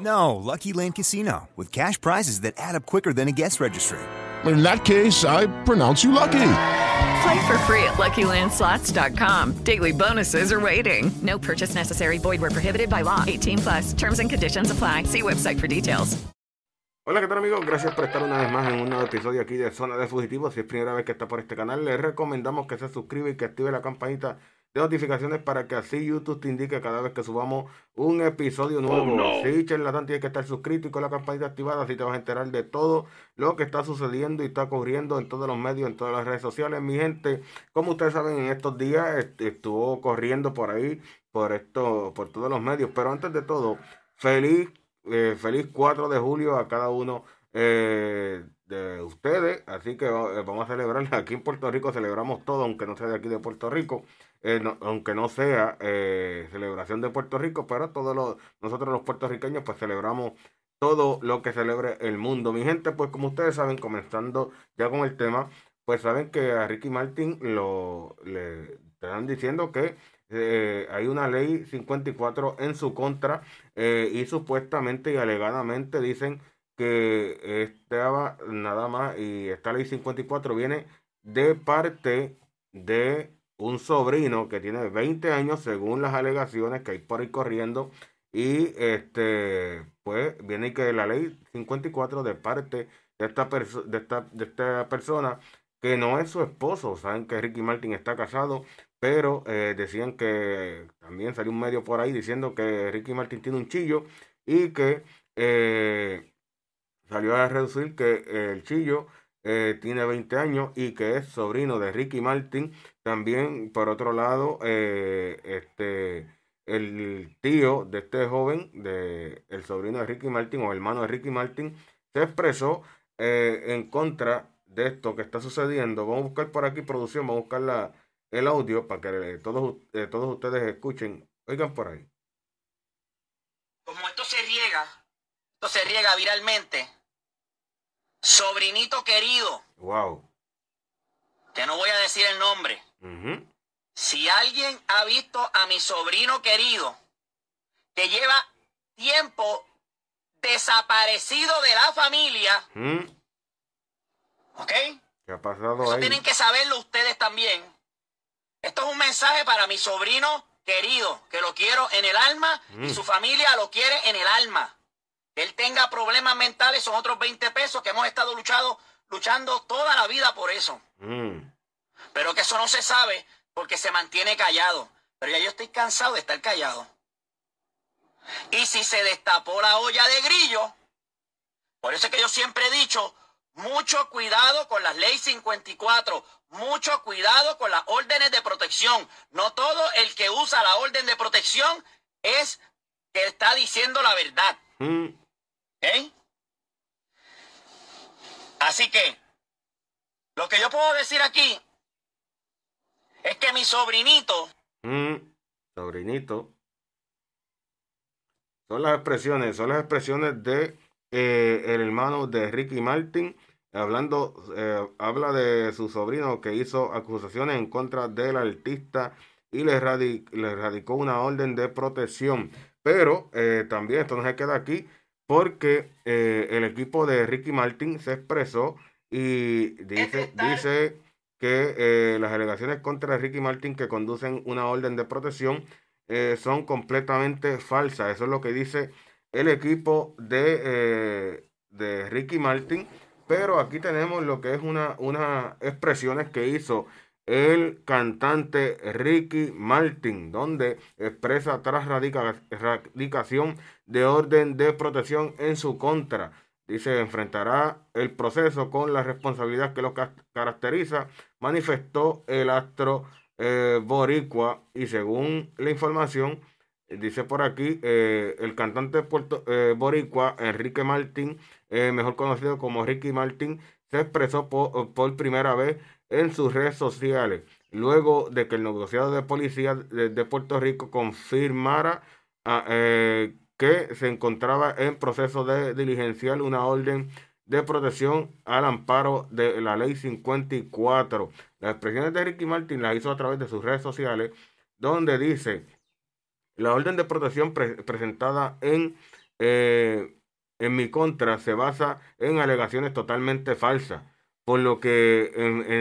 No, Lucky Land Casino, with cash prizes that add up quicker than a guest registry. In that case, I pronounce you lucky. Play for free at LuckyLandSlots.com. Daily bonuses are waiting. No purchase necessary. Void where prohibited by law. 18 plus. Terms and conditions apply. See website for details. Hola, ¿qué tal amigos? Gracias por estar una vez más en un nuevo episodio aquí de Zona de Fugitivos. Si es primera vez que está por este canal, les recomendamos que se suscriba y que active la campanita de notificaciones para que así YouTube te indique cada vez que subamos un episodio nuevo. Oh, no. Sí, charlatán, tienes que estar suscrito y con la campanita activada, así te vas a enterar de todo lo que está sucediendo y está ocurriendo en todos los medios, en todas las redes sociales. Mi gente, como ustedes saben, en estos días est- estuvo corriendo por ahí, por esto, por todos los medios. Pero antes de todo, feliz, eh, feliz 4 de julio a cada uno eh, de ustedes. Así que eh, vamos a celebrar. Aquí en Puerto Rico celebramos todo, aunque no sea de aquí de Puerto Rico. eh, aunque no sea eh, celebración de Puerto Rico, pero todos los, nosotros los puertorriqueños pues celebramos todo lo que celebre el mundo. Mi gente, pues como ustedes saben, comenzando ya con el tema, pues saben que a Ricky Martin lo le están diciendo que hay una ley 54 en su contra y supuestamente y alegadamente dicen que estaba nada más y esta ley 54 viene de parte de un sobrino que tiene 20 años según las alegaciones que hay por ahí corriendo y este pues viene que la ley 54 de parte de esta, de esta, de esta persona que no es su esposo, saben que Ricky Martin está casado, pero eh, decían que también salió un medio por ahí diciendo que Ricky Martin tiene un chillo y que eh, salió a reducir que el chillo eh, tiene 20 años y que es sobrino de Ricky Martin. También, por otro lado, eh, este, el tío de este joven, de, el sobrino de Ricky Martin o hermano de Ricky Martin, se expresó eh, en contra de esto que está sucediendo. Vamos a buscar por aquí producción, vamos a buscar la, el audio para que eh, todos, eh, todos ustedes escuchen. Oigan por ahí. como esto se riega, esto se riega viralmente, sobrinito querido, Wow. que no voy a decir el nombre, si alguien ha visto a mi sobrino querido, que lleva tiempo desaparecido de la familia. ¿ok? ¿Qué ha pasado Eso ahí? tienen que saberlo ustedes también. Esto es un mensaje para mi sobrino querido, que lo quiero en el alma y Mm. su familia lo quiere en el alma. Que él tenga problemas mentales son otros 20 pesos que hemos estado luchado, luchando toda la vida por eso. Mm. Pero que eso no se sabe porque se mantiene callado. Pero ya yo estoy cansado de estar callado. Y si se destapó la olla de grillo, por eso es que yo siempre he dicho, mucho cuidado con las leyes 54, mucho cuidado con las órdenes de protección. No todo el que usa la orden de protección es que está diciendo la verdad. Mm. ¿Ok? Así que, lo que yo puedo decir aquí es que mi sobrinito, Mm, sobrinito. Son las expresiones, son las expresiones de eh, el hermano de Ricky Martin, hablando, eh, habla de su sobrino que hizo acusaciones en contra del artista y le, radi- le radicó una orden de protección. Pero eh, también esto no se queda aquí porque eh, el equipo de Ricky Martin se expresó y dice, dice que eh, las alegaciones contra Ricky Martin que conducen una orden de protección eh, son completamente falsas. Eso es lo que dice el equipo de, de Ricky Martin. Pero aquí tenemos lo que es una, unas expresiones que hizo el cantante Ricky Martin, donde expresa tras radicación de orden de protección en su contra. Dice, enfrentará el proceso con la responsabilidad que lo caracteriza, manifestó el astro eh, boricua y según la información, dice por aquí, eh, el cantante puerto, eh, boricua Enrique Martín, mejor conocido como Ricky Martin, se expresó por primera vez en sus redes sociales, luego de que el negociado de policía de, Puerto Rico confirmara ah, eh, que se encontraba en proceso de diligenciar una orden de protección al amparo de la ley 54. Las expresiones de Ricky Martin las hizo a través de sus redes sociales, donde dice, la orden de protección presentada en, eh, en mi contra se basa en alegaciones totalmente falsas por lo que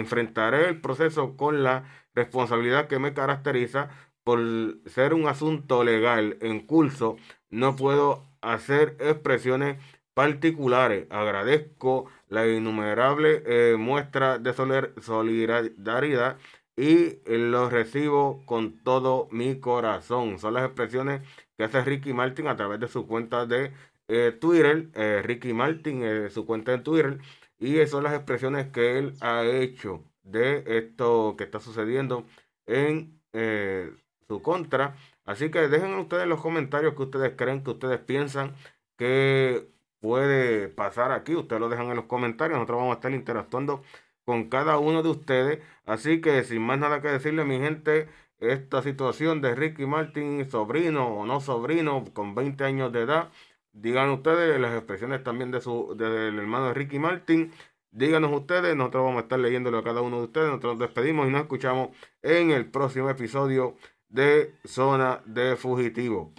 enfrentaré el proceso con la responsabilidad que me caracteriza por ser un asunto legal en curso. No puedo hacer expresiones particulares. Agradezco la innumerable eh, muestra de solidaridad y lo recibo con todo mi corazón. Son las expresiones que hace Ricky Martin a través de su cuenta de eh, Twitter. Eh, Ricky Martin, su cuenta de Twitter. Y esas son las expresiones que él ha hecho de esto que está sucediendo en eh, su contra. Así que dejen ustedes los comentarios que ustedes creen, que ustedes piensan que puede pasar aquí. Ustedes lo dejan en los comentarios. Nosotros vamos a estar interactuando con cada uno de ustedes. Así que sin más nada que decirle, mi gente, esta situación de Ricky Martin, sobrino o no sobrino, con 20 años de edad, Digan ustedes las expresiones también de su del hermano Ricky Martin. Díganos ustedes, nosotros vamos a estar leyéndolo a cada uno de ustedes. Nosotros nos despedimos y nos escuchamos en el próximo episodio de Zona de Fugitivo.